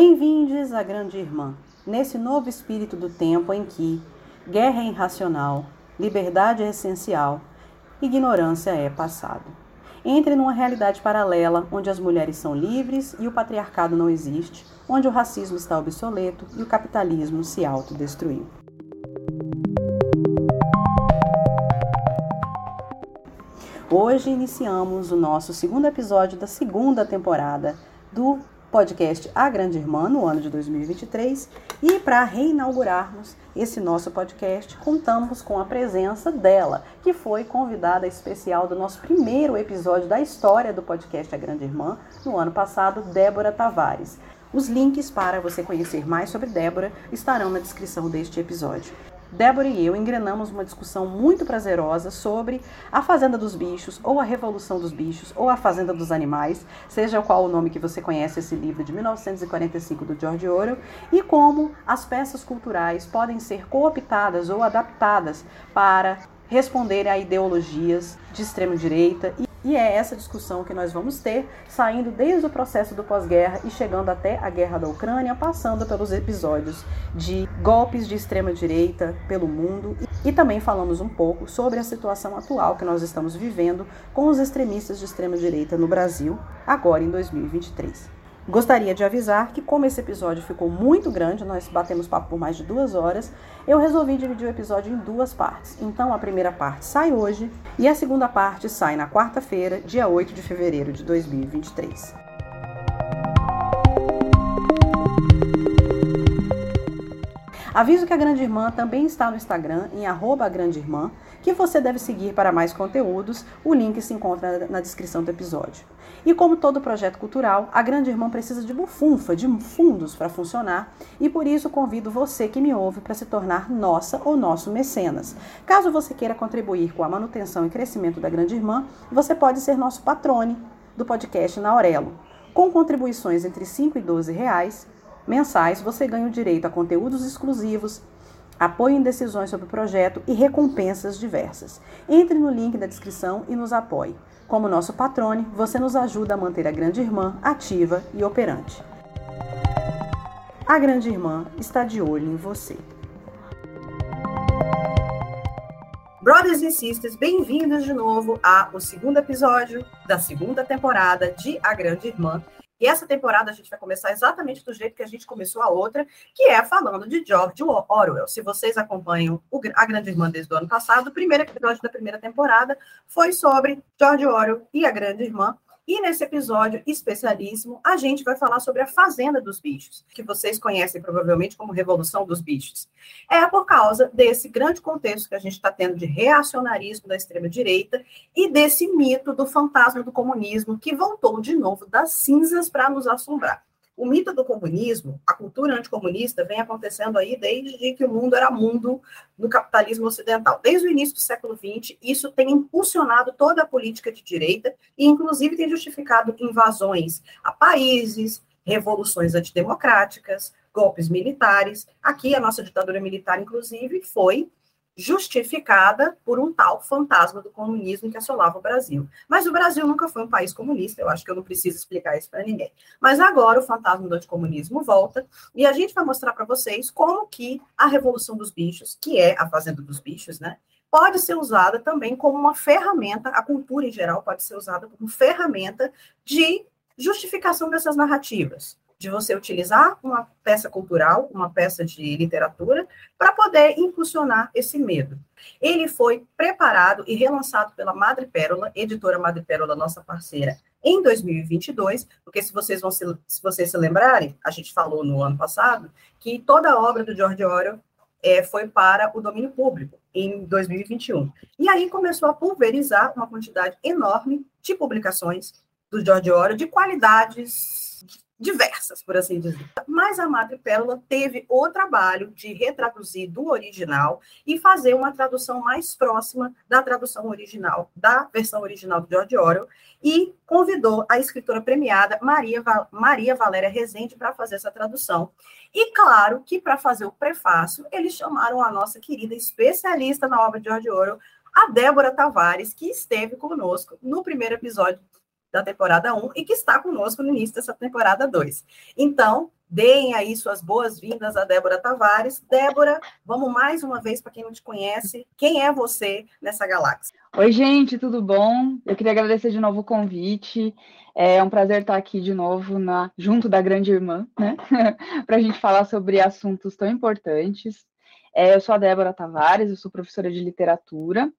Bem-vindos à Grande Irmã, nesse novo espírito do tempo em que guerra é irracional, liberdade é essencial, ignorância é passado. Entre numa realidade paralela onde as mulheres são livres e o patriarcado não existe, onde o racismo está obsoleto e o capitalismo se autodestruiu. Hoje iniciamos o nosso segundo episódio da segunda temporada do podcast A Grande Irmã no ano de 2023 e para reinaugurarmos esse nosso podcast, contamos com a presença dela, que foi convidada especial do nosso primeiro episódio da história do podcast A Grande Irmã no ano passado, Débora Tavares. Os links para você conhecer mais sobre Débora estarão na descrição deste episódio. Débora e eu engrenamos uma discussão muito prazerosa sobre a Fazenda dos Bichos, ou a Revolução dos Bichos, ou a Fazenda dos Animais, seja qual o nome que você conhece esse livro de 1945 do George Orwell, e como as peças culturais podem ser cooptadas ou adaptadas para responder a ideologias de extrema direita e é essa discussão que nós vamos ter, saindo desde o processo do pós-guerra e chegando até a guerra da Ucrânia, passando pelos episódios de golpes de extrema-direita pelo mundo. E também falamos um pouco sobre a situação atual que nós estamos vivendo com os extremistas de extrema-direita no Brasil, agora em 2023. Gostaria de avisar que, como esse episódio ficou muito grande, nós batemos papo por mais de duas horas, eu resolvi dividir o episódio em duas partes. Então, a primeira parte sai hoje e a segunda parte sai na quarta-feira, dia 8 de fevereiro de 2023. Aviso que a Grande Irmã também está no Instagram, em arroba Grande Irmã, que você deve seguir para mais conteúdos. O link se encontra na descrição do episódio. E como todo projeto cultural, a Grande Irmã precisa de bufunfa, de fundos para funcionar, e por isso convido você que me ouve para se tornar nossa ou nosso mecenas. Caso você queira contribuir com a manutenção e crescimento da Grande Irmã, você pode ser nosso patrone do podcast na Aurelo. Com contribuições entre 5 e 12 reais mensais, você ganha o direito a conteúdos exclusivos, apoio em decisões sobre o projeto e recompensas diversas. Entre no link da descrição e nos apoie. Como nosso patrone, você nos ajuda a manter a Grande Irmã ativa e operante. A Grande Irmã está de olho em você. Brothers e Sisters, bem-vindos de novo ao segundo episódio da segunda temporada de A Grande Irmã. E essa temporada a gente vai começar exatamente do jeito que a gente começou a outra, que é falando de George Orwell. Se vocês acompanham a Grande Irmã desde o ano passado, o primeiro episódio da primeira temporada foi sobre George Orwell e a Grande Irmã. E nesse episódio especialíssimo, a gente vai falar sobre a Fazenda dos Bichos, que vocês conhecem provavelmente como Revolução dos Bichos. É por causa desse grande contexto que a gente está tendo de reacionarismo da extrema-direita e desse mito do fantasma do comunismo que voltou de novo das cinzas para nos assombrar. O mito do comunismo, a cultura anticomunista, vem acontecendo aí desde que o mundo era mundo no capitalismo ocidental. Desde o início do século XX, isso tem impulsionado toda a política de direita e, inclusive, tem justificado invasões a países, revoluções antidemocráticas, golpes militares. Aqui, a nossa ditadura militar, inclusive, foi justificada por um tal fantasma do comunismo que assolava o Brasil. Mas o Brasil nunca foi um país comunista, eu acho que eu não preciso explicar isso para ninguém. Mas agora o fantasma do anticomunismo volta e a gente vai mostrar para vocês como que a Revolução dos Bichos, que é a Fazenda dos Bichos, né, pode ser usada também como uma ferramenta, a cultura em geral pode ser usada como ferramenta de justificação dessas narrativas de você utilizar uma peça cultural, uma peça de literatura, para poder impulsionar esse medo. Ele foi preparado e relançado pela Madre Pérola, editora Madre Pérola, nossa parceira, em 2022, porque se vocês vão se, se vocês se lembrarem, a gente falou no ano passado que toda a obra do George Orwell é, foi para o domínio público em 2021. E aí começou a pulverizar uma quantidade enorme de publicações do George Orwell de qualidades diversas, por assim dizer. Mas a Madre Pérola teve o trabalho de retraduzir do original e fazer uma tradução mais próxima da tradução original, da versão original do George Orwell, e convidou a escritora premiada Maria, Maria Valéria Rezende para fazer essa tradução. E claro que para fazer o prefácio, eles chamaram a nossa querida especialista na obra de George Orwell, a Débora Tavares, que esteve conosco no primeiro episódio da temporada 1 e que está conosco no início dessa temporada 2. Então, deem aí suas boas-vindas a Débora Tavares. Débora, vamos mais uma vez para quem não te conhece, quem é você nessa galáxia? Oi, gente, tudo bom? Eu queria agradecer de novo o convite. É um prazer estar aqui de novo na, junto da grande irmã, né? para a gente falar sobre assuntos tão importantes. É, eu sou a Débora Tavares, eu sou professora de literatura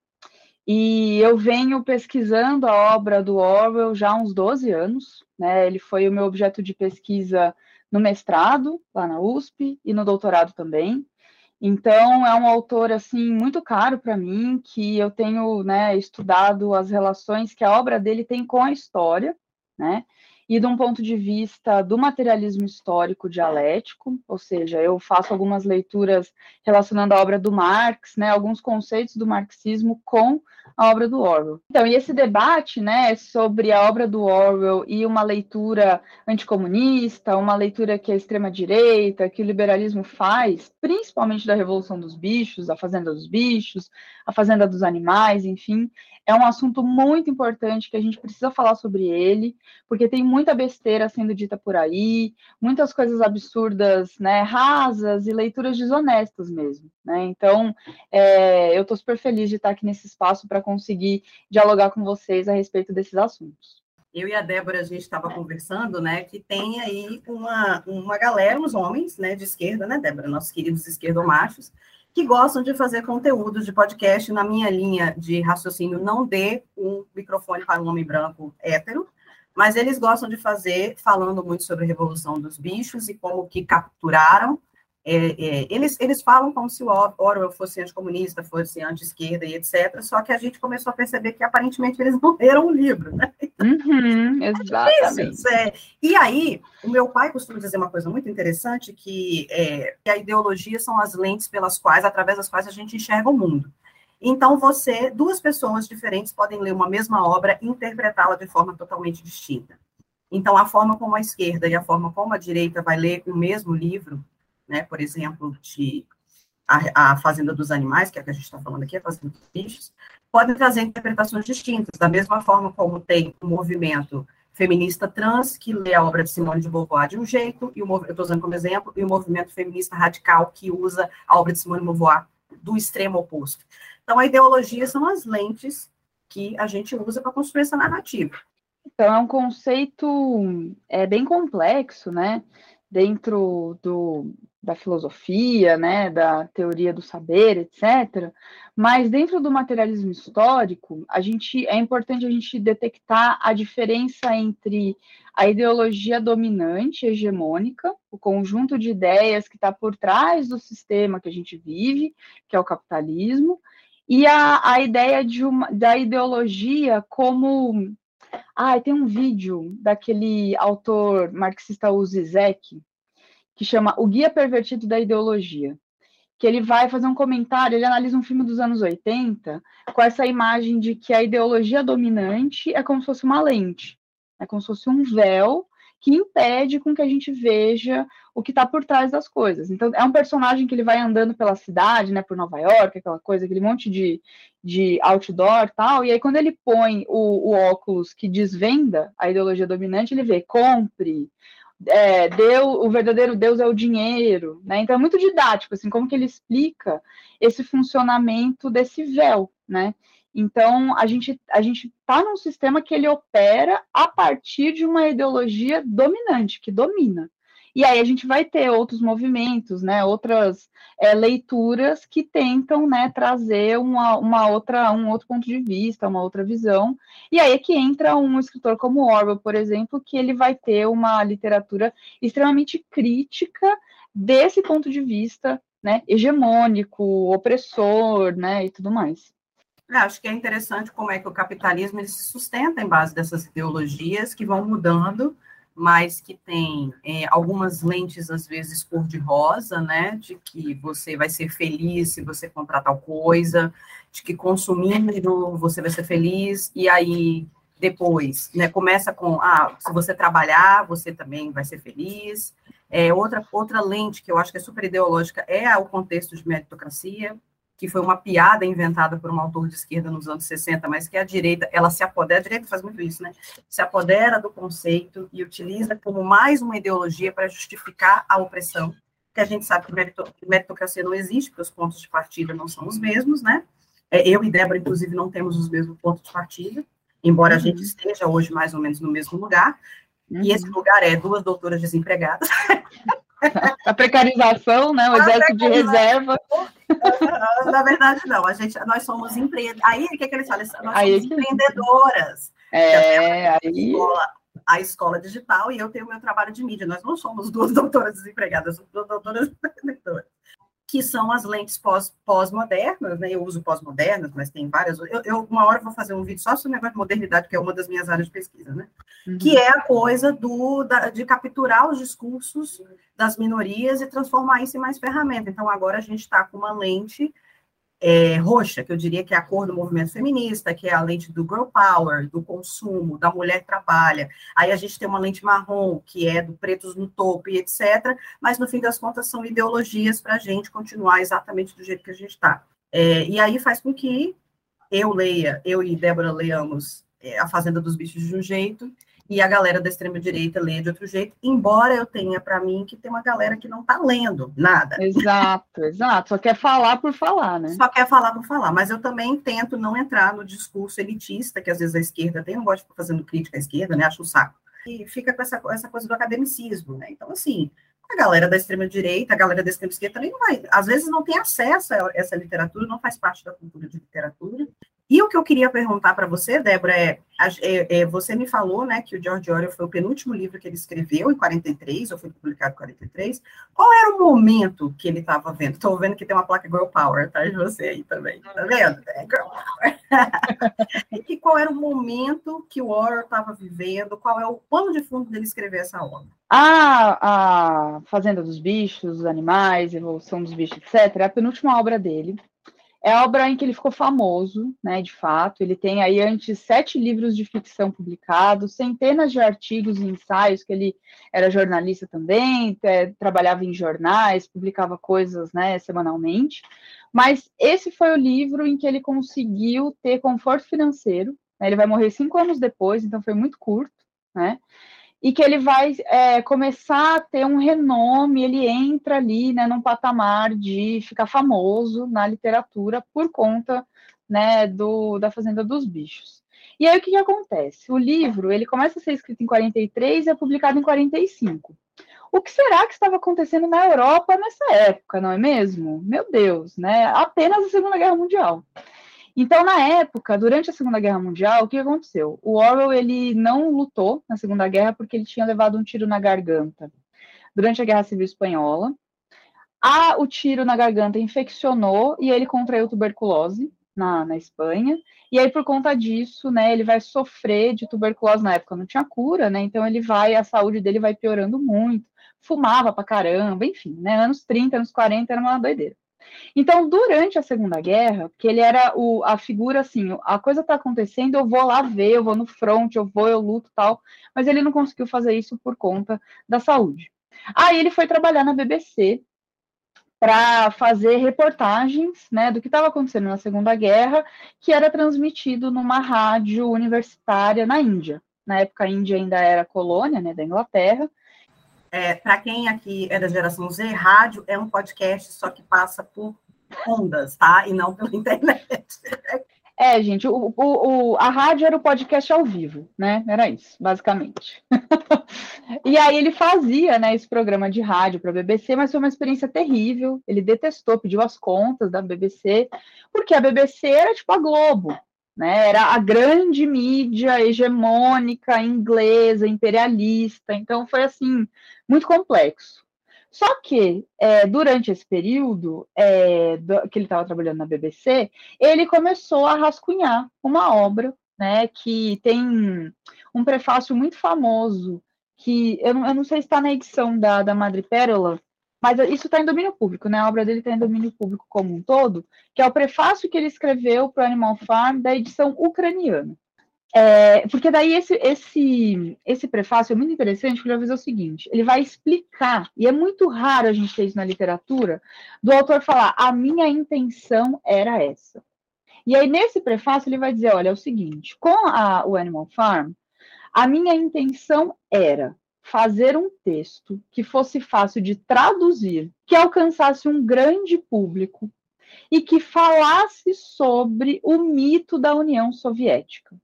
e eu venho pesquisando a obra do Orwell já há uns 12 anos. Né? Ele foi o meu objeto de pesquisa no mestrado, lá na USP, e no doutorado também. Então, é um autor, assim, muito caro para mim, que eu tenho, né, estudado as relações que a obra dele tem com a história, né, e de um ponto de vista do materialismo histórico dialético, ou seja, eu faço algumas leituras relacionando a obra do Marx, né, alguns conceitos do marxismo com a obra do Orwell. Então, e esse debate, né, sobre a obra do Orwell e uma leitura anticomunista, uma leitura que a extrema-direita, que o liberalismo faz, principalmente da Revolução dos Bichos, a Fazenda dos Bichos, a Fazenda dos Animais, enfim, é um assunto muito importante que a gente precisa falar sobre ele, porque tem muita besteira sendo dita por aí, muitas coisas absurdas, né, rasas e leituras desonestas mesmo, né? Então, é, eu estou super feliz de estar aqui nesse espaço para conseguir dialogar com vocês a respeito desses assuntos. Eu e a Débora, a gente estava conversando, né, que tem aí uma, uma galera, uns homens, né, de esquerda, né, Débora, nossos queridos esquerdomachos, que gostam de fazer conteúdo de podcast na minha linha de raciocínio, não dê um microfone para um homem branco hétero, mas eles gostam de fazer falando muito sobre a revolução dos bichos e como que capturaram é, é, eles, eles falam como se o Orwell fosse anticomunista, fosse anti-esquerda e etc. Só que a gente começou a perceber que aparentemente eles não leram o livro, né? Uhum, é exatamente. É, e aí, o meu pai costuma dizer uma coisa muito interessante, que, é, que a ideologia são as lentes pelas quais, através das quais a gente enxerga o mundo. Então, você, duas pessoas diferentes podem ler uma mesma obra e interpretá-la de forma totalmente distinta. Então, a forma como a esquerda e a forma como a direita vai ler o mesmo livro né, por exemplo, de a, a Fazenda dos Animais, que é a que a gente está falando aqui, a Fazenda dos Bichos, podem trazer interpretações distintas, da mesma forma como tem o um movimento feminista trans, que lê a obra de Simone de Beauvoir de um jeito, e o, eu estou usando como exemplo, e o movimento feminista radical, que usa a obra de Simone de Beauvoir do extremo oposto. Então, a ideologia são as lentes que a gente usa para construir essa narrativa. Então, é um conceito é, bem complexo, né? Dentro do, da filosofia, né, da teoria do saber, etc. Mas dentro do materialismo histórico, a gente é importante a gente detectar a diferença entre a ideologia dominante, hegemônica, o conjunto de ideias que está por trás do sistema que a gente vive, que é o capitalismo, e a, a ideia de uma, da ideologia como ah, tem um vídeo daquele autor marxista Uzizek, que chama O Guia Pervertido da Ideologia, que ele vai fazer um comentário, ele analisa um filme dos anos 80 com essa imagem de que a ideologia dominante é como se fosse uma lente, é como se fosse um véu que impede com que a gente veja o que está por trás das coisas. Então, é um personagem que ele vai andando pela cidade, né, por Nova York, aquela coisa, aquele monte de, de outdoor tal, e aí quando ele põe o, o óculos que desvenda a ideologia dominante, ele vê compre, é, o verdadeiro Deus é o dinheiro, né? Então é muito didático, assim, como que ele explica esse funcionamento desse véu, né? Então a gente a gente está num sistema que ele opera a partir de uma ideologia dominante que domina, e aí a gente vai ter outros movimentos, né, outras é, leituras que tentam né, trazer uma, uma, outra, um outro ponto de vista, uma outra visão. E aí é que entra um escritor como Orwell, por exemplo, que ele vai ter uma literatura extremamente crítica desse ponto de vista né, hegemônico, opressor, né, e tudo mais. É, acho que é interessante como é que o capitalismo se sustenta em base dessas ideologias que vão mudando mas que tem é, algumas lentes, às vezes, cor-de-rosa, né? De que você vai ser feliz se você comprar tal coisa, de que consumindo você vai ser feliz, e aí depois, né? Começa com, ah, se você trabalhar, você também vai ser feliz. É, outra, outra lente que eu acho que é super ideológica é o contexto de meritocracia, que foi uma piada inventada por um autor de esquerda nos anos 60, mas que a direita, ela se apodera, a direita faz muito isso, né? Se apodera do conceito e utiliza como mais uma ideologia para justificar a opressão, que a gente sabe que meritocracia não existe, porque os pontos de partida não são os mesmos, né? É, eu e Débora, inclusive, não temos os mesmos pontos de partida, embora uhum. a gente esteja hoje mais ou menos no mesmo lugar, uhum. e esse lugar é duas doutoras desempregadas. A precarização, né? O exército de reserva. Na verdade, não. A gente, nós somos empreendedoras. Aí, o que, é que eles falam? Nós aí, somos empreendedoras. É, aí... Escola, a escola digital e eu tenho meu trabalho de mídia. Nós não somos duas doutoras desempregadas, somos duas doutoras empreendedoras que são as lentes pós-modernas, pós né? Eu uso pós-modernas, mas tem várias. Eu, eu, uma hora vou fazer um vídeo só sobre o negócio de modernidade, que é uma das minhas áreas de pesquisa, né? Uhum. Que é a coisa do, da, de capturar os discursos das minorias e transformar isso em mais ferramenta. Então, agora a gente está com uma lente é, roxa, que eu diria que é a cor do movimento feminista, que é a lente do girl power, do consumo, da mulher trabalha. Aí a gente tem uma lente marrom, que é do pretos no topo e etc. Mas no fim das contas são ideologias para a gente continuar exatamente do jeito que a gente está. É, e aí faz com que eu leia, eu e Débora leamos é, A Fazenda dos Bichos de um jeito, e a galera da extrema-direita lê de outro jeito, embora eu tenha para mim que tem uma galera que não está lendo nada. Exato, exato. Só quer falar por falar, né? Só quer falar por falar. Mas eu também tento não entrar no discurso elitista que às vezes a esquerda tem, não gosto de ficar fazendo crítica à esquerda, né? Acho um saco. E fica com essa, essa coisa do academicismo, né? Então, assim, a galera da extrema-direita, a galera da extrema-esquerda também não vai, às vezes não tem acesso a essa literatura, não faz parte da cultura de literatura, e o que eu queria perguntar para você, Débora, é, é, é, você me falou, né, que o George Orwell foi o penúltimo livro que ele escreveu, em 43, ou foi publicado em 43. Qual era o momento que ele estava vendo? Estou vendo que tem uma placa Girl Power atrás de você aí também, tá vendo? É Girl Power. e qual era o momento que o Orwell estava vivendo? Qual é o pano de fundo dele escrever essa obra? A, a Fazenda dos Bichos, dos Animais, Evolução dos Bichos, etc., é a penúltima obra dele. É a obra em que ele ficou famoso, né, de fato. Ele tem aí antes sete livros de ficção publicados, centenas de artigos e ensaios, que ele era jornalista também, é, trabalhava em jornais, publicava coisas né, semanalmente. Mas esse foi o livro em que ele conseguiu ter conforto financeiro. Né, ele vai morrer cinco anos depois, então foi muito curto, né? E que ele vai é, começar a ter um renome, ele entra ali, né, num patamar de ficar famoso na literatura por conta, né, do, da Fazenda dos Bichos. E aí o que, que acontece? O livro, ele começa a ser escrito em 43 e é publicado em 45. O que será que estava acontecendo na Europa nessa época, não é mesmo? Meu Deus, né? Apenas a Segunda Guerra Mundial. Então, na época, durante a Segunda Guerra Mundial, o que aconteceu? O Orwell ele não lutou na Segunda Guerra porque ele tinha levado um tiro na garganta durante a Guerra Civil Espanhola. A, o tiro na garganta infeccionou e ele contraiu tuberculose na, na Espanha. E aí, por conta disso, né, ele vai sofrer de tuberculose na época, não tinha cura, né? Então ele vai, a saúde dele vai piorando muito, fumava pra caramba, enfim, né? Anos 30, anos 40 era uma doideira. Então, durante a Segunda Guerra, que ele era o, a figura assim, a coisa está acontecendo, eu vou lá ver, eu vou no front, eu vou, eu luto tal, mas ele não conseguiu fazer isso por conta da saúde. Aí ele foi trabalhar na BBC para fazer reportagens né, do que estava acontecendo na Segunda Guerra, que era transmitido numa rádio universitária na Índia. Na época, a Índia ainda era colônia né, da Inglaterra, é, Para quem aqui é da geração Z, rádio é um podcast só que passa por ondas, tá? E não pela internet. É, gente, o, o, o, a rádio era o podcast ao vivo, né? Era isso, basicamente. e aí ele fazia, né, esse programa de rádio para a BBC, mas foi uma experiência terrível. Ele detestou, pediu as contas da BBC, porque a BBC era tipo a Globo, né? Era a grande mídia hegemônica inglesa, imperialista. Então foi assim muito complexo. Só que é, durante esse período é, do, que ele estava trabalhando na BBC, ele começou a rascunhar uma obra, né, que tem um prefácio muito famoso que eu não, eu não sei se está na edição da, da Madre Pérola, mas isso está em domínio público, né? A obra dele está em domínio público como um todo, que é o prefácio que ele escreveu para o Animal Farm da edição ucraniana. É, porque daí esse, esse, esse prefácio é muito interessante, porque ele vai fazer o seguinte: ele vai explicar, e é muito raro a gente ter isso na literatura, do autor falar, a minha intenção era essa. E aí, nesse prefácio, ele vai dizer: olha, é o seguinte, com a, o Animal Farm, a minha intenção era fazer um texto que fosse fácil de traduzir, que alcançasse um grande público e que falasse sobre o mito da União Soviética.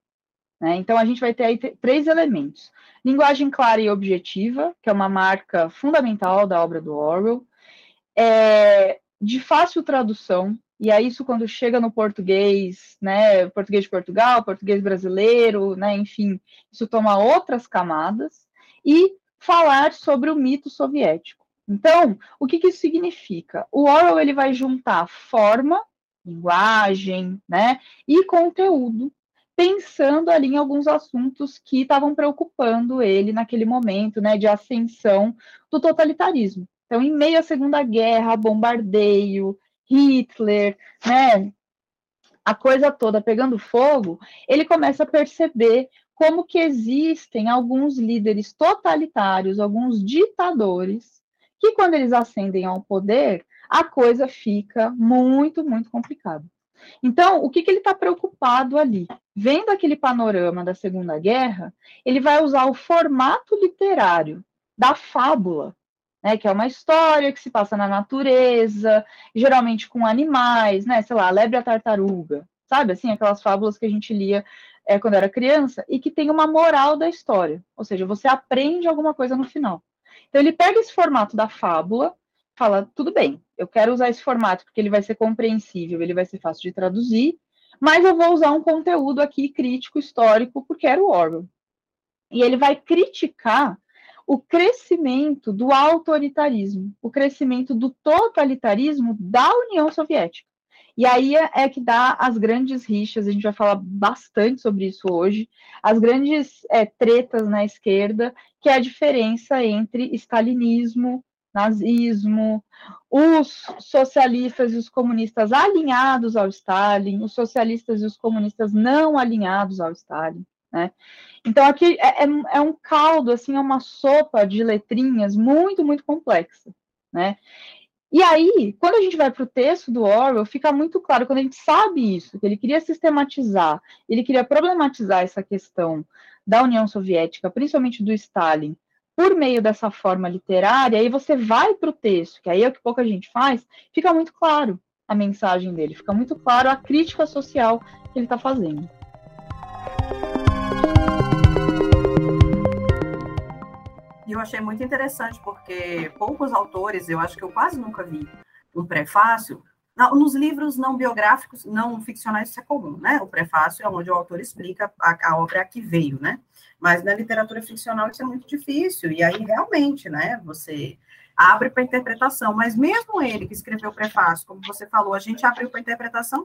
Né? Então, a gente vai ter aí três elementos: linguagem clara e objetiva, que é uma marca fundamental da obra do Orwell, é, de fácil tradução, e aí isso quando chega no português, né, português de Portugal, português brasileiro, né, enfim, isso toma outras camadas, e falar sobre o mito soviético. Então, o que, que isso significa? O Orwell ele vai juntar forma, linguagem, né, e conteúdo pensando ali em alguns assuntos que estavam preocupando ele naquele momento, né, de ascensão do totalitarismo. Então, em meio à Segunda Guerra, bombardeio, Hitler, né, a coisa toda pegando fogo, ele começa a perceber como que existem alguns líderes totalitários, alguns ditadores, que quando eles ascendem ao poder, a coisa fica muito, muito complicada. Então, o que, que ele está preocupado ali? Vendo aquele panorama da Segunda Guerra, ele vai usar o formato literário da fábula, né, que é uma história que se passa na natureza, geralmente com animais, né, sei lá, a lebre a tartaruga, sabe, assim, aquelas fábulas que a gente lia é, quando era criança, e que tem uma moral da história, ou seja, você aprende alguma coisa no final. Então ele pega esse formato da fábula, fala, tudo bem, eu quero usar esse formato porque ele vai ser compreensível, ele vai ser fácil de traduzir, mas eu vou usar um conteúdo aqui crítico, histórico, porque era o Orwell. E ele vai criticar o crescimento do autoritarismo, o crescimento do totalitarismo da União Soviética. E aí é, é que dá as grandes rixas, a gente vai falar bastante sobre isso hoje, as grandes é, tretas na esquerda, que é a diferença entre stalinismo, nazismo, os socialistas e os comunistas alinhados ao Stalin, os socialistas e os comunistas não alinhados ao Stalin. Né? Então aqui é, é, é, um caldo, assim, é uma sopa de letrinhas muito, muito complexa, né? E aí, quando a gente vai para o texto do Orwell, fica muito claro, quando a gente sabe isso, que ele queria sistematizar, ele queria problematizar essa questão da União Soviética, principalmente do Stalin, por meio dessa forma literária, aí você vai para o texto, que aí é o que pouca gente faz, fica muito claro a mensagem dele, fica muito claro a crítica social que ele está fazendo. E eu achei muito interessante, porque poucos autores, eu acho que eu quase nunca vi um prefácio. Nos livros não biográficos, não ficcionais, isso é comum, né? O prefácio é onde o autor explica a, a obra a que veio, né? Mas na literatura ficcional isso é muito difícil, e aí realmente, né, você abre para interpretação, mas mesmo ele que escreveu o prefácio, como você falou, a gente abriu para interpretação.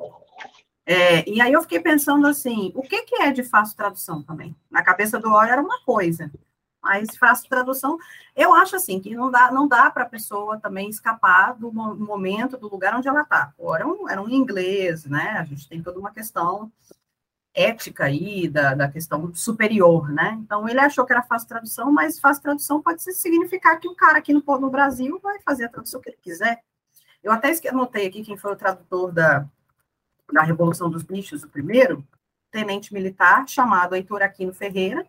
É, e aí eu fiquei pensando assim, o que, que é de fácil tradução também? Na cabeça do Ori era uma coisa, mas fácil tradução, eu acho assim, que não dá, não dá para a pessoa também escapar do momento, do lugar onde ela está. Era um, era um inglês, né? A gente tem toda uma questão ética aí, da, da questão superior, né? Então, ele achou que era fácil tradução, mas fácil tradução pode significar que o cara aqui no, no Brasil vai fazer a tradução que ele quiser. Eu até anotei aqui quem foi o tradutor da, da Revolução dos Bichos, o primeiro, tenente militar, chamado Heitor Aquino Ferreira.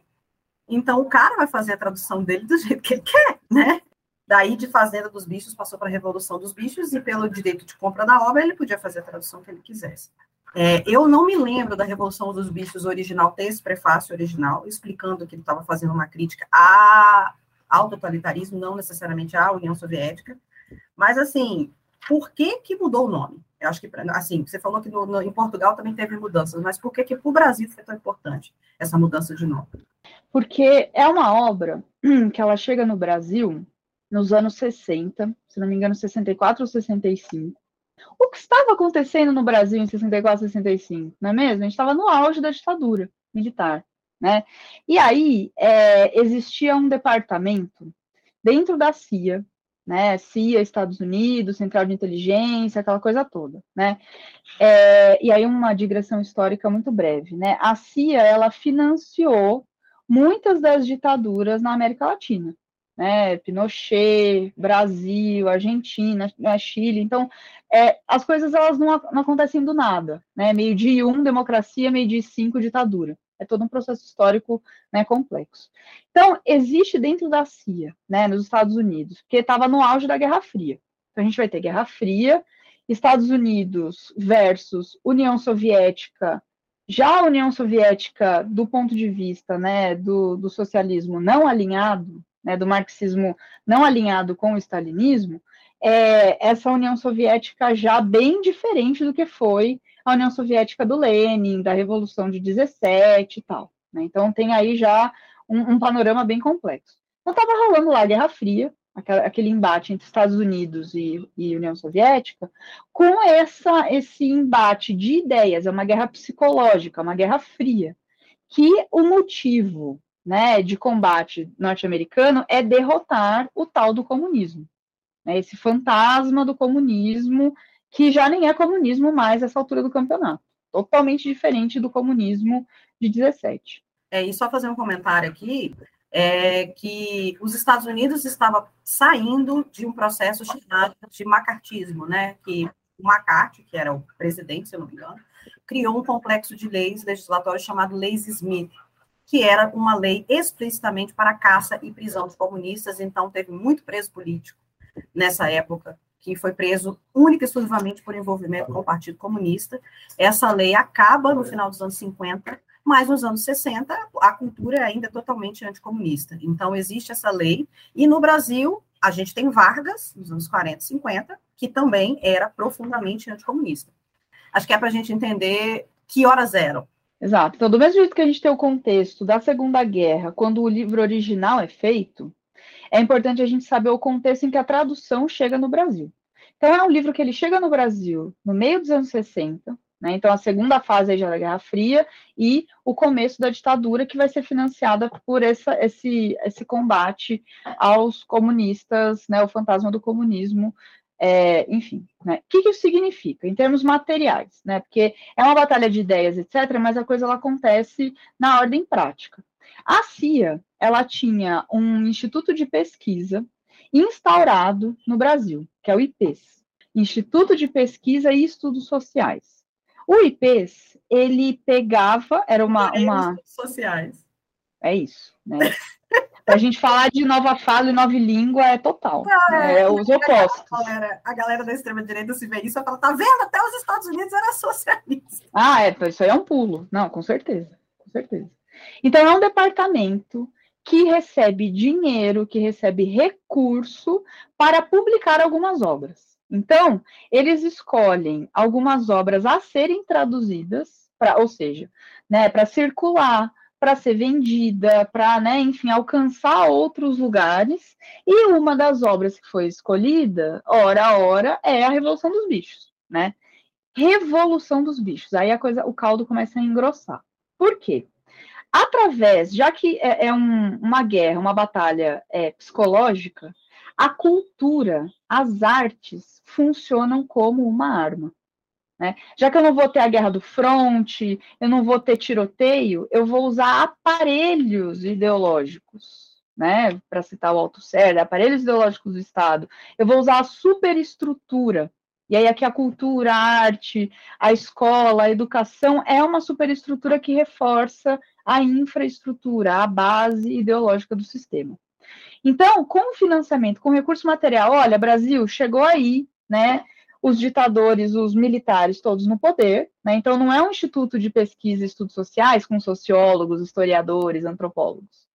Então, o cara vai fazer a tradução dele do jeito que ele quer, né? Daí, de Fazenda dos Bichos, passou para a Revolução dos Bichos, e pelo direito de compra da obra, ele podia fazer a tradução que ele quisesse. É, eu não me lembro da Revolução dos Bichos original ter esse prefácio original, explicando que ele estava fazendo uma crítica a, ao totalitarismo, não necessariamente à União Soviética. Mas, assim, por que, que mudou o nome? Eu acho que, assim, você falou que no, no, em Portugal também teve mudanças, mas por que, que para o Brasil foi tão importante essa mudança de nome? Porque é uma obra que ela chega no Brasil nos anos 60, se não me engano, 64 ou 65, o que estava acontecendo no Brasil em 64, 65, não é mesmo? A gente estava no auge da ditadura militar, né? E aí é, existia um departamento dentro da CIA né? CIA, Estados Unidos, Central de Inteligência, aquela coisa toda, né? É, e aí uma digressão histórica muito breve, né? A CIA, ela financiou muitas das ditaduras na América Latina, né? Pinochet, Brasil, Argentina, né? Chile. Então, é, as coisas elas não, não acontecem do nada, né? Meio de um democracia, meio de cinco ditadura é todo um processo histórico né, complexo. Então, existe dentro da CIA, né, nos Estados Unidos, porque estava no auge da Guerra Fria. Então, a gente vai ter Guerra Fria, Estados Unidos versus União Soviética. Já a União Soviética, do ponto de vista né, do, do socialismo não alinhado, né, do marxismo não alinhado com o stalinismo, é, essa União Soviética já bem diferente do que foi a União Soviética do Lenin, da Revolução de 17 e tal. Né? Então tem aí já um, um, panorama bem complexo. Então estava rolando lá a Guerra Fria, aquela, aquele embate entre Estados Unidos e, e, União Soviética, com essa, esse embate de ideias, é uma guerra psicológica, uma guerra fria, que o motivo né, de combate norte-americano é derrotar o tal do comunismo. Né, esse fantasma do comunismo que já nem é comunismo mais essa altura do campeonato. Totalmente diferente do comunismo de 17. É, e só fazer um comentário aqui, é que os Estados Unidos estavam saindo de um processo chamado de macartismo, né? Que o McCarthy, que era o presidente, se eu não me engano, criou um complexo de leis legislatórias chamado Leis Smith, que era uma lei explicitamente para caça e prisão de comunistas, então teve muito preso político nessa época que foi preso única e exclusivamente por envolvimento com o Partido Comunista. Essa lei acaba no final dos anos 50, mas nos anos 60 a cultura é ainda totalmente anticomunista. Então existe essa lei, e no Brasil a gente tem Vargas, nos anos 40 e 50, que também era profundamente anticomunista. Acho que é para a gente entender que horas eram. Exato. Então, do mesmo jeito que a gente tem o contexto da Segunda Guerra, quando o livro original é feito, é importante a gente saber o contexto em que a tradução chega no Brasil. Então, é um livro que ele chega no Brasil no meio dos anos 60, né? Então, a segunda fase já da Guerra Fria e o começo da ditadura, que vai ser financiada por essa, esse, esse combate aos comunistas, né? O fantasma do comunismo é, enfim, né? O que, que, isso significa em termos materiais, né? Porque é uma batalha de ideias, etc., mas a coisa ela acontece na ordem prática. A CIA, ela tinha um instituto de pesquisa instaurado no Brasil, que é o IPES, Instituto de Pesquisa e Estudos Sociais. O IPES, ele pegava, era uma... uma... Sociais. É isso, né? Para a gente falar de nova fala e nova língua é total. Ah, é, é os opostos. A galera, a galera da extrema-direita se vê isso e fala: tá vendo? Até os Estados Unidos era socialista. Ah, é, isso aí é um pulo. Não, com certeza. Com certeza. Então, é um departamento que recebe dinheiro, que recebe recurso para publicar algumas obras. Então, eles escolhem algumas obras a serem traduzidas, pra, ou seja, né, para circular, para ser vendida, para, né, enfim, alcançar outros lugares. E uma das obras que foi escolhida, hora a hora, é a Revolução dos Bichos, né? Revolução dos Bichos. Aí a coisa, o caldo começa a engrossar. Por quê? Através, já que é, é um, uma guerra, uma batalha é, psicológica, a cultura, as artes funcionam como uma arma. Né? Já que eu não vou ter a guerra do fronte, eu não vou ter tiroteio, eu vou usar aparelhos ideológicos, né? Para citar o Althusser, aparelhos ideológicos do Estado. Eu vou usar a superestrutura. E aí aqui a cultura, a arte, a escola, a educação é uma superestrutura que reforça a infraestrutura, a base ideológica do sistema. Então, com financiamento, com recurso material, olha, Brasil chegou aí, né? Os ditadores, os militares, todos no poder, né? Então, não é um instituto de pesquisa e estudos sociais com sociólogos, historiadores, antropólogos,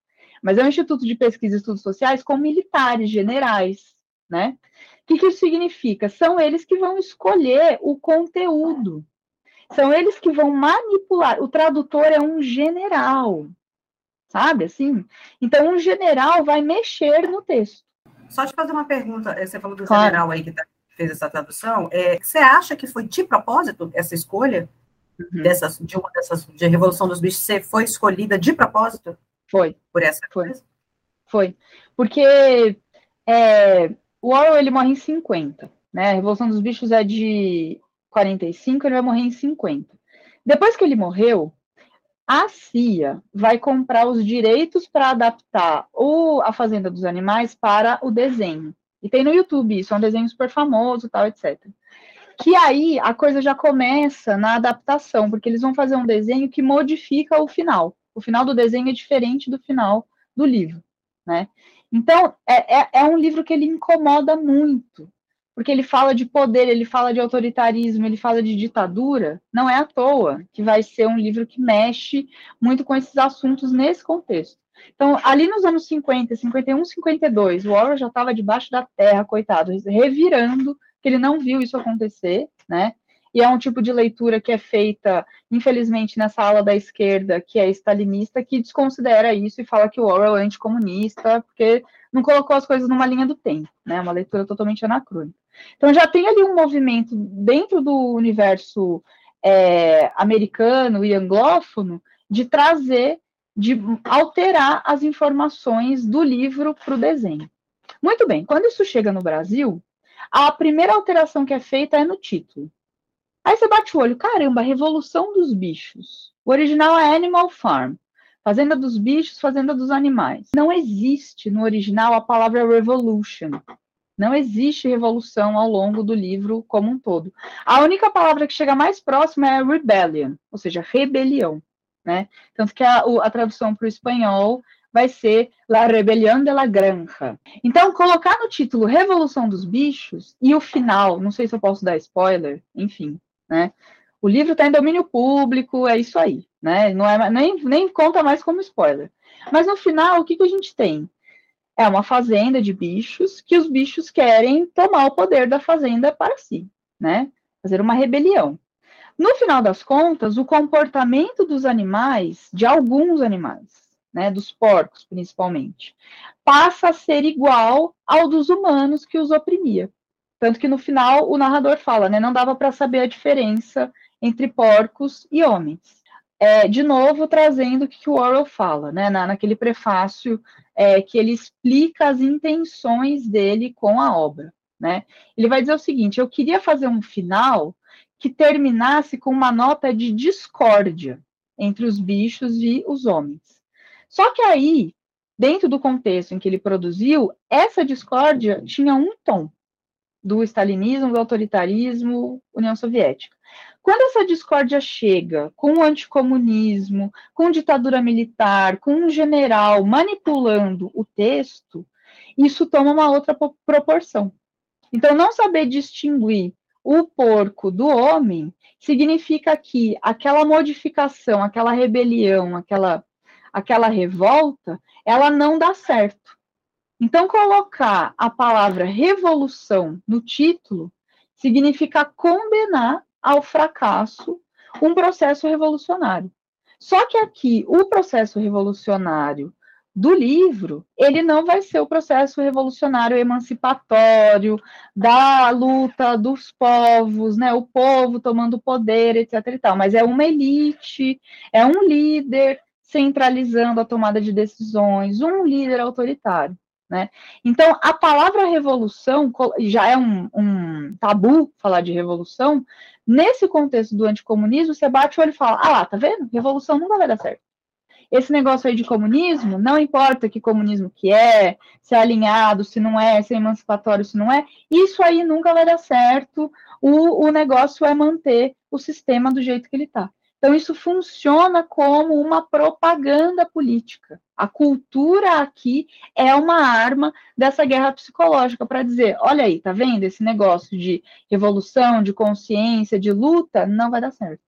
mas é um instituto de pesquisa e estudos sociais com militares, generais, né? O que, que isso significa? São eles que vão escolher o conteúdo são eles que vão manipular. O tradutor é um general, sabe assim? Então, um general vai mexer no texto. Só te fazer uma pergunta. Eh, você falou do claro. general aí que tá, fez essa tradução. É, você acha que foi de propósito essa escolha uhum. dessas, de uma dessas de Revolução dos Bichos? Você foi escolhida de propósito? Foi. Por essa foi. Coisa? Foi. Porque é, o Orwell ele morre em 50, né? A Revolução dos Bichos é de 45, ele vai morrer em 50. Depois que ele morreu, a CIA vai comprar os direitos para adaptar o A Fazenda dos Animais para o desenho. E tem no YouTube isso, é um desenho super famoso, tal, etc. Que aí a coisa já começa na adaptação, porque eles vão fazer um desenho que modifica o final. O final do desenho é diferente do final do livro, né? Então, é, é, é um livro que ele incomoda muito, porque ele fala de poder, ele fala de autoritarismo, ele fala de ditadura. Não é à toa que vai ser um livro que mexe muito com esses assuntos nesse contexto. Então, ali nos anos 50, 51, 52, o Orwell já estava debaixo da terra, coitado, revirando, que ele não viu isso acontecer, né? E é um tipo de leitura que é feita, infelizmente, nessa ala da esquerda, que é stalinista, que desconsidera isso e fala que o Orwell é anticomunista, porque não colocou as coisas numa linha do tempo, né? Uma leitura totalmente anacrônica. Então já tem ali um movimento dentro do universo é, americano e anglófono de trazer de alterar as informações do livro para o desenho. Muito bem, quando isso chega no Brasil, a primeira alteração que é feita é no título. Aí você bate o olho, caramba, Revolução dos Bichos. O original é Animal Farm. Fazenda dos bichos, fazenda dos animais. Não existe no original a palavra revolution. Não existe revolução ao longo do livro como um todo. A única palavra que chega mais próxima é rebellion, ou seja, rebelião né? Tanto que a, a tradução para o espanhol vai ser La Rebelión de la Granja. Então, colocar no título Revolução dos Bichos e o final, não sei se eu posso dar spoiler, enfim, né? O livro está em domínio público, é isso aí, né? Não é, nem, nem conta mais como spoiler. Mas no final, o que, que a gente tem? É uma fazenda de bichos que os bichos querem tomar o poder da fazenda para si, né? Fazer uma rebelião. No final das contas, o comportamento dos animais, de alguns animais, né, dos porcos principalmente, passa a ser igual ao dos humanos que os oprimia. Tanto que no final o narrador fala, né, não dava para saber a diferença entre porcos e homens. É, de novo, trazendo o que o Orwell fala, né, na, naquele prefácio é, que ele explica as intenções dele com a obra. Né? Ele vai dizer o seguinte: eu queria fazer um final que terminasse com uma nota de discórdia entre os bichos e os homens. Só que aí, dentro do contexto em que ele produziu, essa discórdia tinha um tom do stalinismo, do autoritarismo, União Soviética. Quando essa discórdia chega com o anticomunismo, com ditadura militar, com um general manipulando o texto, isso toma uma outra proporção. Então, não saber distinguir o porco do homem significa que aquela modificação, aquela rebelião, aquela, aquela revolta, ela não dá certo. Então, colocar a palavra revolução no título significa condenar ao fracasso um processo revolucionário. Só que aqui, o processo revolucionário do livro, ele não vai ser o processo revolucionário emancipatório da luta dos povos, né? O povo tomando poder, etc. E tal, mas é uma elite, é um líder centralizando a tomada de decisões, um líder autoritário. Né? Então, a palavra revolução já é um, um, tabu falar de revolução. Nesse contexto do anticomunismo, você bate o olho e fala: ah lá, tá vendo? Revolução nunca vai dar certo. Esse negócio aí de comunismo, não importa que comunismo que é, se é alinhado, se não é, se é emancipatório, se não é, isso aí nunca vai dar certo. O, o negócio é manter o sistema do jeito que ele está. Então, isso funciona como uma propaganda política. A cultura aqui é uma arma dessa guerra psicológica para dizer: olha aí, tá vendo? Esse negócio de revolução, de consciência, de luta, não vai dar certo.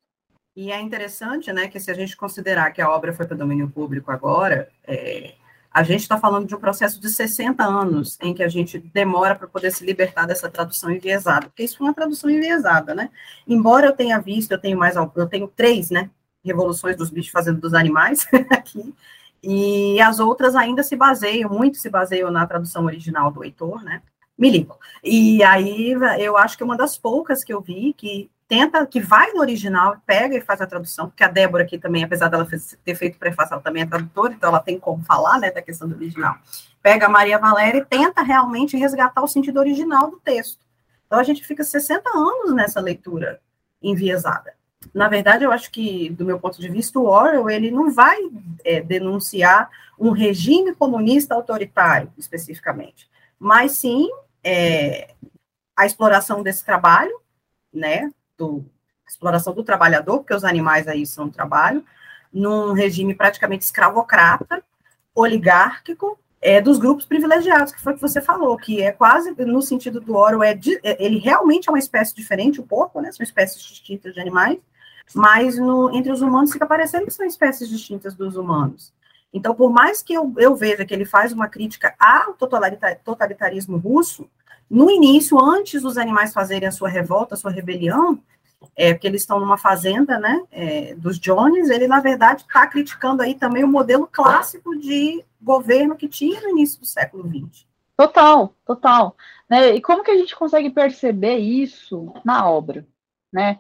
E é interessante, né, que se a gente considerar que a obra foi para domínio público agora, é, a gente está falando de um processo de 60 anos em que a gente demora para poder se libertar dessa tradução enviesada, porque isso foi uma tradução enviesada, né? Embora eu tenha visto, eu tenho mais, eu tenho três, né, revoluções dos bichos fazendo dos animais aqui, e as outras ainda se baseiam, muito se baseiam na tradução original do Heitor, né? Milico. E aí eu acho que é uma das poucas que eu vi que tenta, que vai no original, pega e faz a tradução, porque a Débora aqui também, apesar dela ter feito prefácio, ela também é tradutora, então ela tem como falar, né, da questão do original. Pega a Maria Valéria e tenta realmente resgatar o sentido original do texto. Então a gente fica 60 anos nessa leitura enviesada. Na verdade, eu acho que, do meu ponto de vista, o Orwell ele não vai é, denunciar um regime comunista autoritário, especificamente, mas sim é, a exploração desse trabalho, né, do, exploração do trabalhador, porque os animais aí são trabalho, num regime praticamente escravocrata, oligárquico, é, dos grupos privilegiados, que foi o que você falou, que é quase, no sentido do oro, é, é ele realmente é uma espécie diferente, o porco, né, são espécies distintas de animais, mas no, entre os humanos fica parecendo que são espécies distintas dos humanos. Então, por mais que eu, eu veja que ele faz uma crítica ao totalitarismo russo, no início, antes dos animais fazerem a sua revolta, a sua rebelião, é, porque eles estão numa fazenda, né, é, dos Jones, ele, na verdade, está criticando aí também o modelo clássico de governo que tinha no início do século XX. Total, total. Né? E como que a gente consegue perceber isso na obra? Né?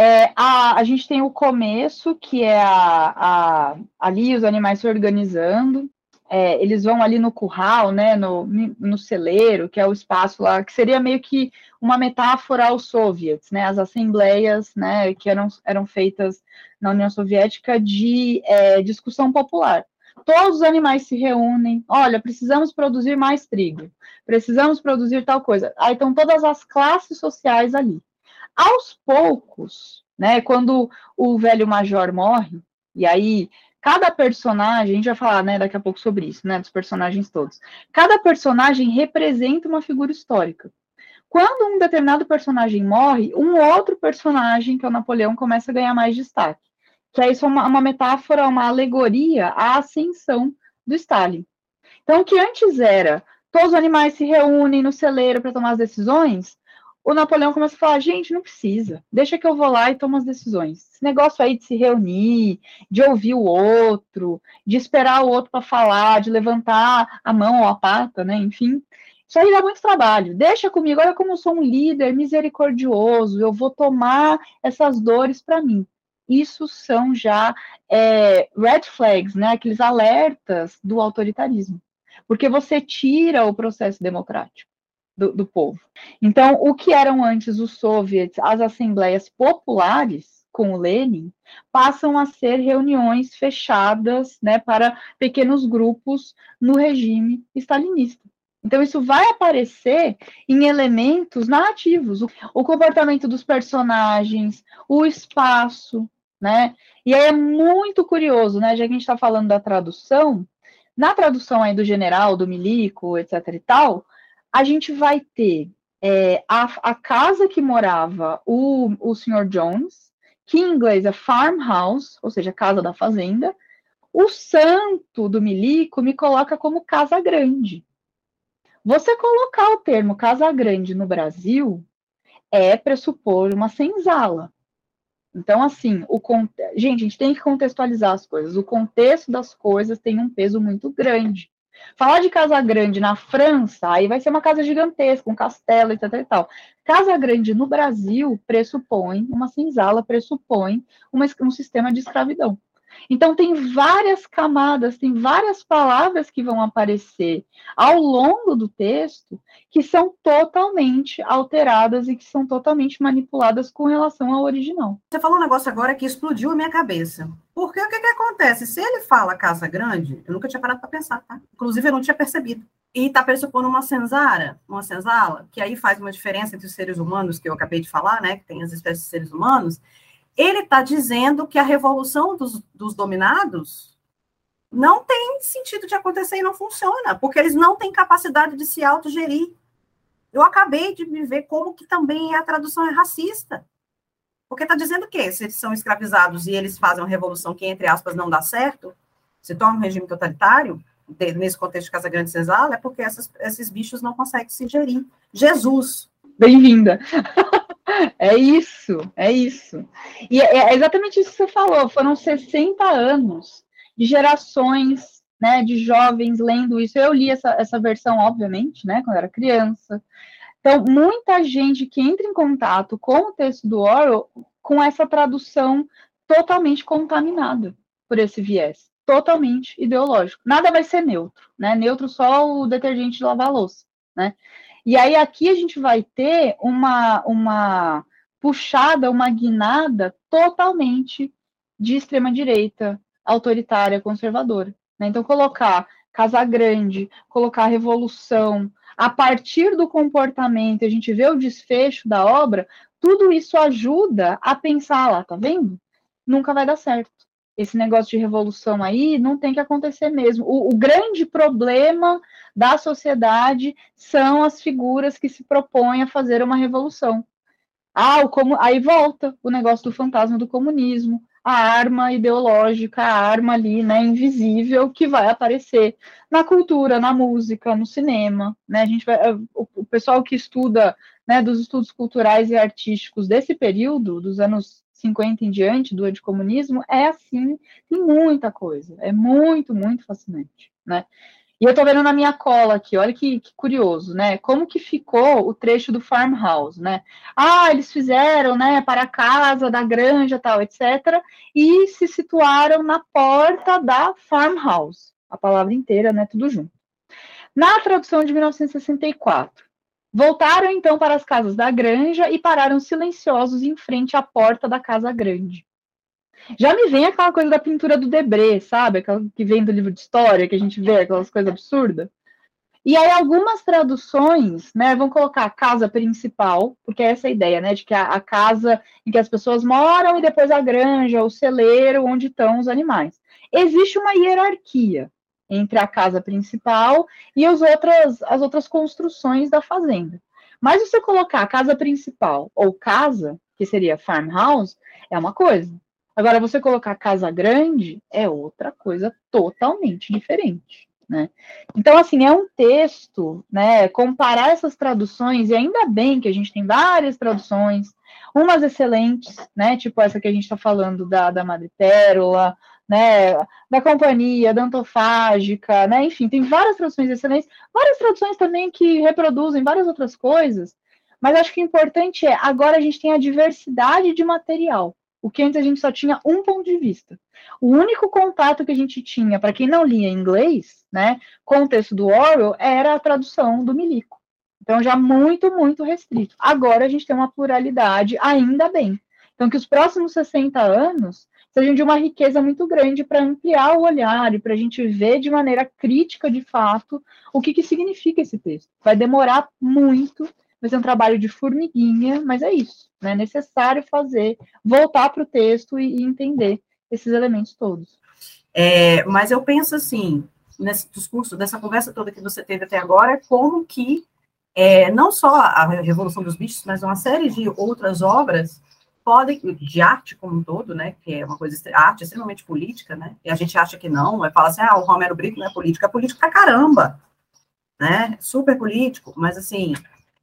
É, a, a gente tem o começo, que é a, a, ali os animais se organizando, é, eles vão ali no curral, né, no, no celeiro, que é o espaço lá, que seria meio que uma metáfora aos soviets, né, as assembleias, né, que eram, eram feitas na União Soviética de é, discussão popular. Todos os animais se reúnem, olha, precisamos produzir mais trigo, precisamos produzir tal coisa. Aí estão todas as classes sociais ali. Aos poucos, né, quando o velho major morre, e aí cada personagem, a gente vai falar, né, daqui a pouco sobre isso, né, dos personagens todos. Cada personagem representa uma figura histórica. Quando um determinado personagem morre, um outro personagem, que é o Napoleão, começa a ganhar mais destaque. Que é isso uma, uma metáfora, uma alegoria à ascensão do Stalin. Então, o que antes era todos os animais se reúnem no celeiro para tomar as decisões, o Napoleão começa a falar: gente, não precisa, deixa que eu vou lá e tomo as decisões. Esse negócio aí de se reunir, de ouvir o outro, de esperar o outro para falar, de levantar a mão ou a pata, né? Enfim, isso aí dá muito trabalho. Deixa comigo, olha como eu sou um líder misericordioso, eu vou tomar essas dores para mim. Isso são já é, red flags, né? Aqueles alertas do autoritarismo. Porque você tira o processo democrático do, do povo. Então, o que eram antes os soviets, as assembleias populares, com o Lenin, passam a ser reuniões fechadas né, para pequenos grupos no regime stalinista. Então, isso vai aparecer em elementos narrativos, o, comportamento dos personagens, o espaço, né? E aí é muito curioso, né? Já que a gente está falando da tradução, na tradução aí do general, do milico, etc e tal, a gente vai ter é, a, a, casa que morava o, o Sr. Jones, que em inglês é farmhouse, ou seja, casa da fazenda. O santo do milico me coloca como casa grande. Você colocar o termo casa grande no Brasil é pressupor uma senzala. Então, assim, o gente, a gente tem que contextualizar as coisas. O contexto das coisas tem um peso muito grande. Falar de casa grande na França, aí vai ser uma casa gigantesca, um castelo, etc e tal. Casa grande no Brasil pressupõe, uma senzala pressupõe uma, um sistema de escravidão. Então, tem várias camadas, tem várias palavras que vão aparecer ao longo do texto que são totalmente alteradas e que são totalmente manipuladas com relação ao original. Você falou um negócio agora que explodiu a minha cabeça. Porque o que, que acontece? Se ele fala casa grande, eu nunca tinha parado para pensar, tá? Inclusive, eu não tinha percebido. E está pressupondo uma senzara, uma senzala, que aí faz uma diferença entre os seres humanos, que eu acabei de falar, né? Que tem as espécies de seres humanos ele está dizendo que a revolução dos, dos dominados não tem sentido de acontecer e não funciona, porque eles não têm capacidade de se autogerir. Eu acabei de ver como que também a tradução é racista. Porque está dizendo que se eles são escravizados e eles fazem uma revolução que, entre aspas, não dá certo, se torna um regime totalitário, nesse contexto de Casa Grande Senzala, é porque essas, esses bichos não conseguem se gerir. Jesus. Bem-vinda. É isso, é isso. E é, é exatamente isso que você falou. Foram 60 anos de gerações né, de jovens lendo isso. Eu li essa, essa versão, obviamente, né, quando era criança. Então, muita gente que entra em contato com o texto do Orwell com essa tradução totalmente contaminada por esse viés, totalmente ideológico. Nada vai ser neutro, né? Neutro só o detergente de lavar louça, né? E aí aqui a gente vai ter uma, uma puxada, uma guinada totalmente de extrema direita, autoritária, conservadora. Né? Então, colocar Casa Grande, colocar Revolução, a partir do comportamento, a gente vê o desfecho da obra, tudo isso ajuda a pensar lá, tá vendo? Nunca vai dar certo. Esse negócio de revolução aí não tem que acontecer mesmo. O, o grande problema da sociedade são as figuras que se propõem a fazer uma revolução. Ah, o como... aí volta o negócio do fantasma do comunismo, a arma ideológica, a arma ali, né, invisível, que vai aparecer na cultura, na música, no cinema, né, a gente vai, eh, o, o pessoal que estuda, né, dos estudos culturais e artísticos desse período, dos anos 50 em diante, do anticomunismo, é assim, tem muita coisa, é muito, muito fascinante, né, e eu tô vendo na minha cola aqui, olha que, que, curioso, né? Como que ficou o trecho do farmhouse, né? Ah, eles fizeram, né, para a casa, da granja, tal, etc. E se situaram na porta da farmhouse. A palavra inteira, né, tudo junto. Na tradução de 1964, voltaram então para as casas da granja e pararam silenciosos em frente à porta da casa grande. Já me vem aquela coisa da pintura do Debré, sabe? Aquela que vem do livro de história, que a gente vê aquelas coisas absurdas. E aí algumas traduções, né, vão colocar a casa principal, porque é essa ideia, né, de que a, a, casa em que as pessoas moram e depois a granja, o celeiro, onde estão os animais. Existe uma hierarquia entre a casa principal e as outras, as outras construções da fazenda. Mas você colocar a casa principal ou casa, que seria farmhouse, é uma coisa. Agora, você colocar casa grande é outra coisa totalmente diferente. Né? Então, assim, é um texto, né? Comparar essas traduções, e ainda bem que a gente tem várias traduções, umas excelentes, né? Tipo essa que a gente está falando da, da Madre Pérola, né? Da companhia, da antofágica, né? Enfim, tem várias traduções excelentes, várias traduções também que reproduzem várias outras coisas, mas acho que o importante é agora a gente tem a diversidade de material. O que antes a gente só tinha um ponto de vista. O único contato que a gente tinha, para quem não lia inglês, né, com o texto do Orwell, era a tradução do Milico. Então, já muito, muito restrito. Agora a gente tem uma pluralidade, ainda bem. Então, que os próximos 60 anos sejam de uma riqueza muito grande para ampliar o olhar e para a gente ver de maneira crítica, de fato, o que, que significa esse texto. Vai demorar muito, vai ser um trabalho de formiguinha, mas é isso. Né? É necessário fazer, voltar para o texto e, e, entender esses elementos todos. É, mas eu penso assim, nesse discurso, dessa conversa toda que você teve até agora, como que é, não só a Revolução dos Bichos, mas uma série de outras obras podem, de arte como um todo, né, que é uma coisa, arte extremamente política, né, e a gente acha que não, é falar assim, ah, o Romero Brito não é político, é político pra caramba, né, super político, mas assim,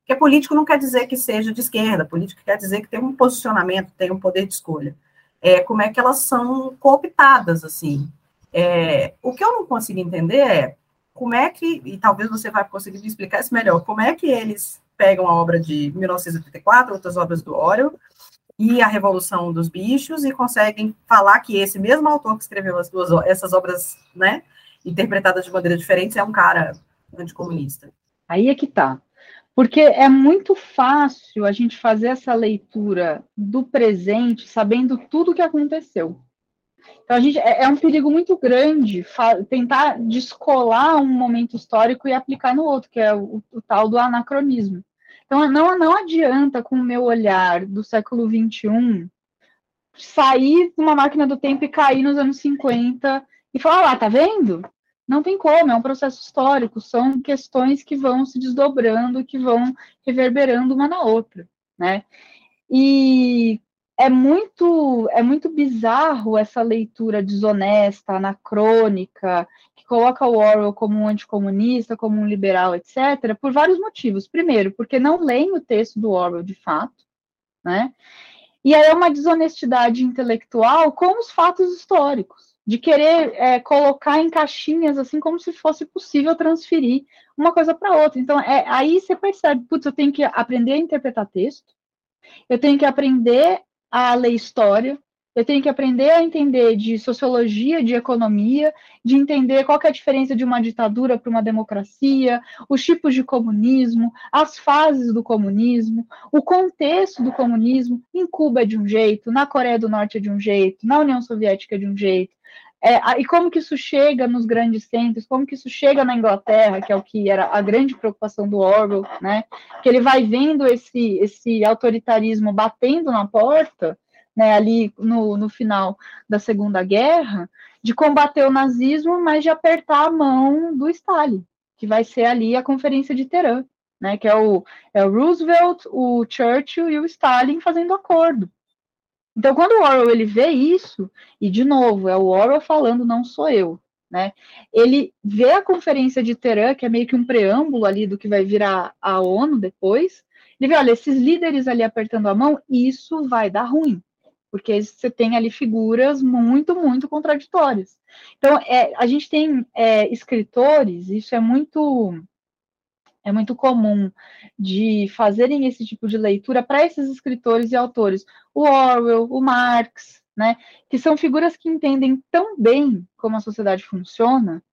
porque político não quer dizer que seja de esquerda, político quer dizer que tem um posicionamento, tem um poder de escolha. É, como é que elas são cooptadas, assim. É, o que eu não consigo entender é como é que, e talvez você vai conseguir me explicar isso melhor, como é que eles pegam a obra de 1984, outras obras do Orwell, e a Revolução dos Bichos, e conseguem falar que esse mesmo autor que escreveu as duas, essas obras, né, interpretadas de maneira diferente, é um cara anticomunista. Aí é que tá. Porque é muito fácil a gente fazer essa leitura do presente sabendo tudo o que aconteceu. Então, a gente, é, é um perigo muito grande tentar descolar um momento histórico e aplicar no outro, que é o, o tal do anacronismo. Então, não, não adianta, com o meu olhar do século XXI, sair de uma máquina do tempo e cair nos anos 50 e falar, lá, ah, tá vendo? Não tem como, é um processo histórico, são questões que vão se desdobrando, que vão reverberando uma na outra, né? E é muito, é muito bizarro essa leitura desonesta, anacrônica, coloca o Orwell como um anticomunista, como um liberal, etc., por vários motivos. Primeiro, porque não leem o texto do Orwell de fato, né? E aí é uma desonestidade intelectual com os fatos históricos. de querer é, colocar em caixinhas, assim, como se fosse possível transferir uma coisa para outra. Então, é, aí você percebe, putz, eu tenho que aprender a interpretar texto, eu tenho que aprender a ler história, eu tenho que aprender a entender de sociologia, de economia, de entender qual é a diferença de uma ditadura para uma democracia, os tipos de comunismo, as fases do comunismo, o contexto do comunismo. Em Cuba é de um jeito, na Coreia do Norte é de um jeito, na União Soviética é de um jeito. É, e como que isso chega nos grandes centros, como que isso chega na Inglaterra, que é o que era a grande preocupação do Orwell, né? Que ele vai vendo esse, esse autoritarismo batendo na porta, né, ali no, no final da Segunda Guerra, de combater o nazismo, mas de apertar a mão do Stalin, que vai ser ali a Conferência de Teherã, né, que é o, é o Roosevelt, o Churchill e o Stalin fazendo acordo. Então, quando o Orwell ele vê isso, e de novo, é o Orwell falando, não sou eu, né? Ele vê a Conferência de Teherã, que é meio que um preâmbulo ali do que vai virar a ONU depois, ele vê, olha, esses líderes ali apertando a mão, isso vai dar ruim porque você tem ali figuras muito, muito contraditórias. Então, é, a gente tem é, escritores, isso é muito é muito comum de fazerem esse tipo de leitura para esses escritores e autores, o Orwell, o Marx, né, que são figuras que entendem tão bem como a sociedade funciona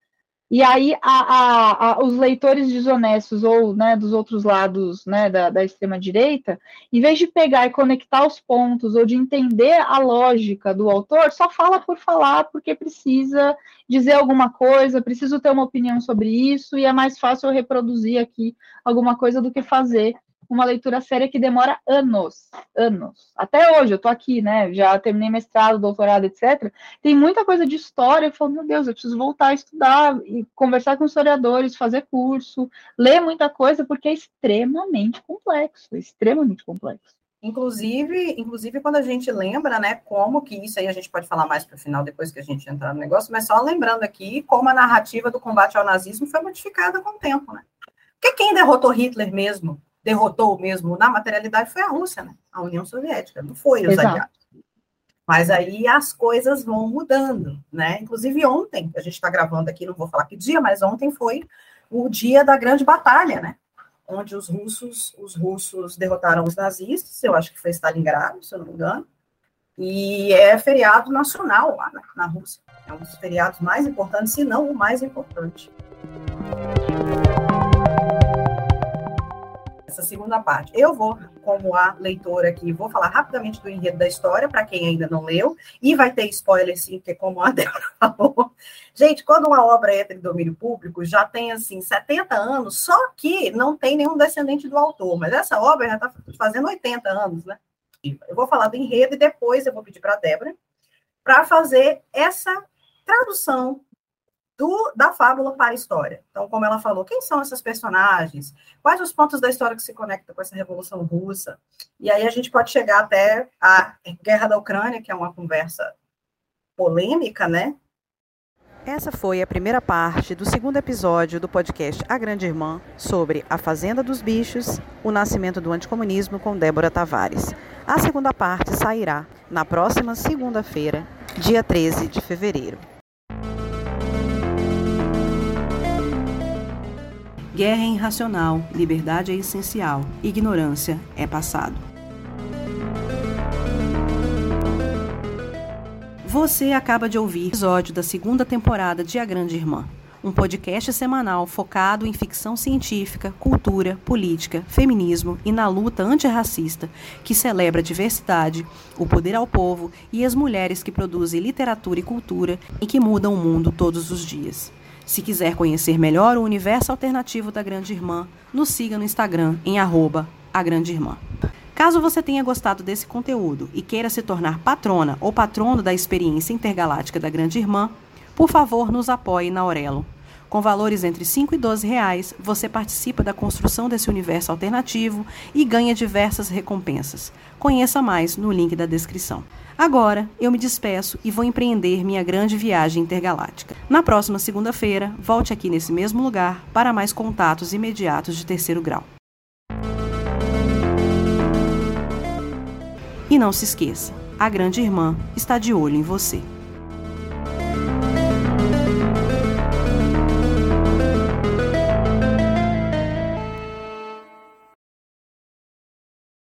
e aí a, a, a, os leitores desonestos ou né, dos outros lados né, da, da extrema-direita, em vez de pegar e conectar os pontos ou de entender a lógica do autor, só fala por falar porque precisa dizer alguma coisa, preciso ter uma opinião sobre isso, e é mais fácil eu reproduzir aqui alguma coisa do que fazer uma leitura séria que demora anos, anos. Até hoje, eu tô aqui, né? Já terminei mestrado, doutorado, etc. Tem muita coisa de história. Eu falo, meu Deus, eu preciso voltar a estudar e conversar com historiadores, fazer curso, ler muita coisa, porque é extremamente complexo, extremamente complexo. Inclusive, inclusive quando a gente lembra, né, como que isso aí a gente pode falar mais para o final, depois que a gente entrar no negócio, mas só lembrando aqui como a narrativa do combate ao nazismo foi modificada com o tempo, né? Porque quem derrotou Hitler mesmo derrotou mesmo na materialidade foi a Rússia, né? A União Soviética, não foi os aliados. Mas aí as coisas vão mudando, né? Inclusive ontem, a gente está gravando aqui, não vou falar que dia, mas ontem foi o dia da grande batalha, né? Onde os russos, os russos derrotaram os nazistas, eu acho que foi Stalingrado, se eu não me engano, e é feriado nacional lá na, na Rússia. É um dos feriados mais importantes, se não o mais importante essa segunda parte. Eu vou, como a leitora aqui, vou falar rapidamente do enredo da história, para quem ainda não leu, e vai ter spoiler sim, porque como a Débora falou. Gente, quando uma obra entra em domínio público, já tem, assim, 70 anos, só que não tem nenhum descendente do autor, mas essa obra já está fazendo 80 anos, né? Eu vou falar do enredo e depois eu vou pedir para a Débora para fazer essa tradução do, da fábula para a história. Então, como ela falou, quem são esses personagens? Quais os pontos da história que se conectam com essa Revolução Russa? E aí a gente pode chegar até a Guerra da Ucrânia, que é uma conversa polêmica, né? Essa foi a primeira parte do segundo episódio do podcast A Grande Irmã sobre a Fazenda dos Bichos, o nascimento do anticomunismo com Débora Tavares. A segunda parte sairá na próxima segunda-feira, dia 13 de fevereiro. Guerra é irracional, liberdade é essencial, ignorância é passado. Você acaba de ouvir o episódio da segunda temporada de A Grande Irmã, um podcast semanal focado em ficção científica, cultura, política, feminismo e na luta antirracista, que celebra a diversidade, o poder ao povo e as mulheres que produzem literatura e cultura e que mudam o mundo todos os dias. Se quiser conhecer melhor o universo alternativo da Grande Irmã, nos siga no Instagram em arroba a Grande Irmã. Caso você tenha gostado desse conteúdo e queira se tornar patrona ou patrono da experiência intergaláctica da Grande Irmã, por favor nos apoie na Aurelo. Com valores entre 5 e 12 reais, você participa da construção desse universo alternativo e ganha diversas recompensas. Conheça mais no link da descrição. Agora, eu me despeço e vou empreender minha grande viagem intergaláctica. Na próxima segunda-feira, volte aqui nesse mesmo lugar para mais contatos imediatos de terceiro grau. E não se esqueça, a grande irmã está de olho em você.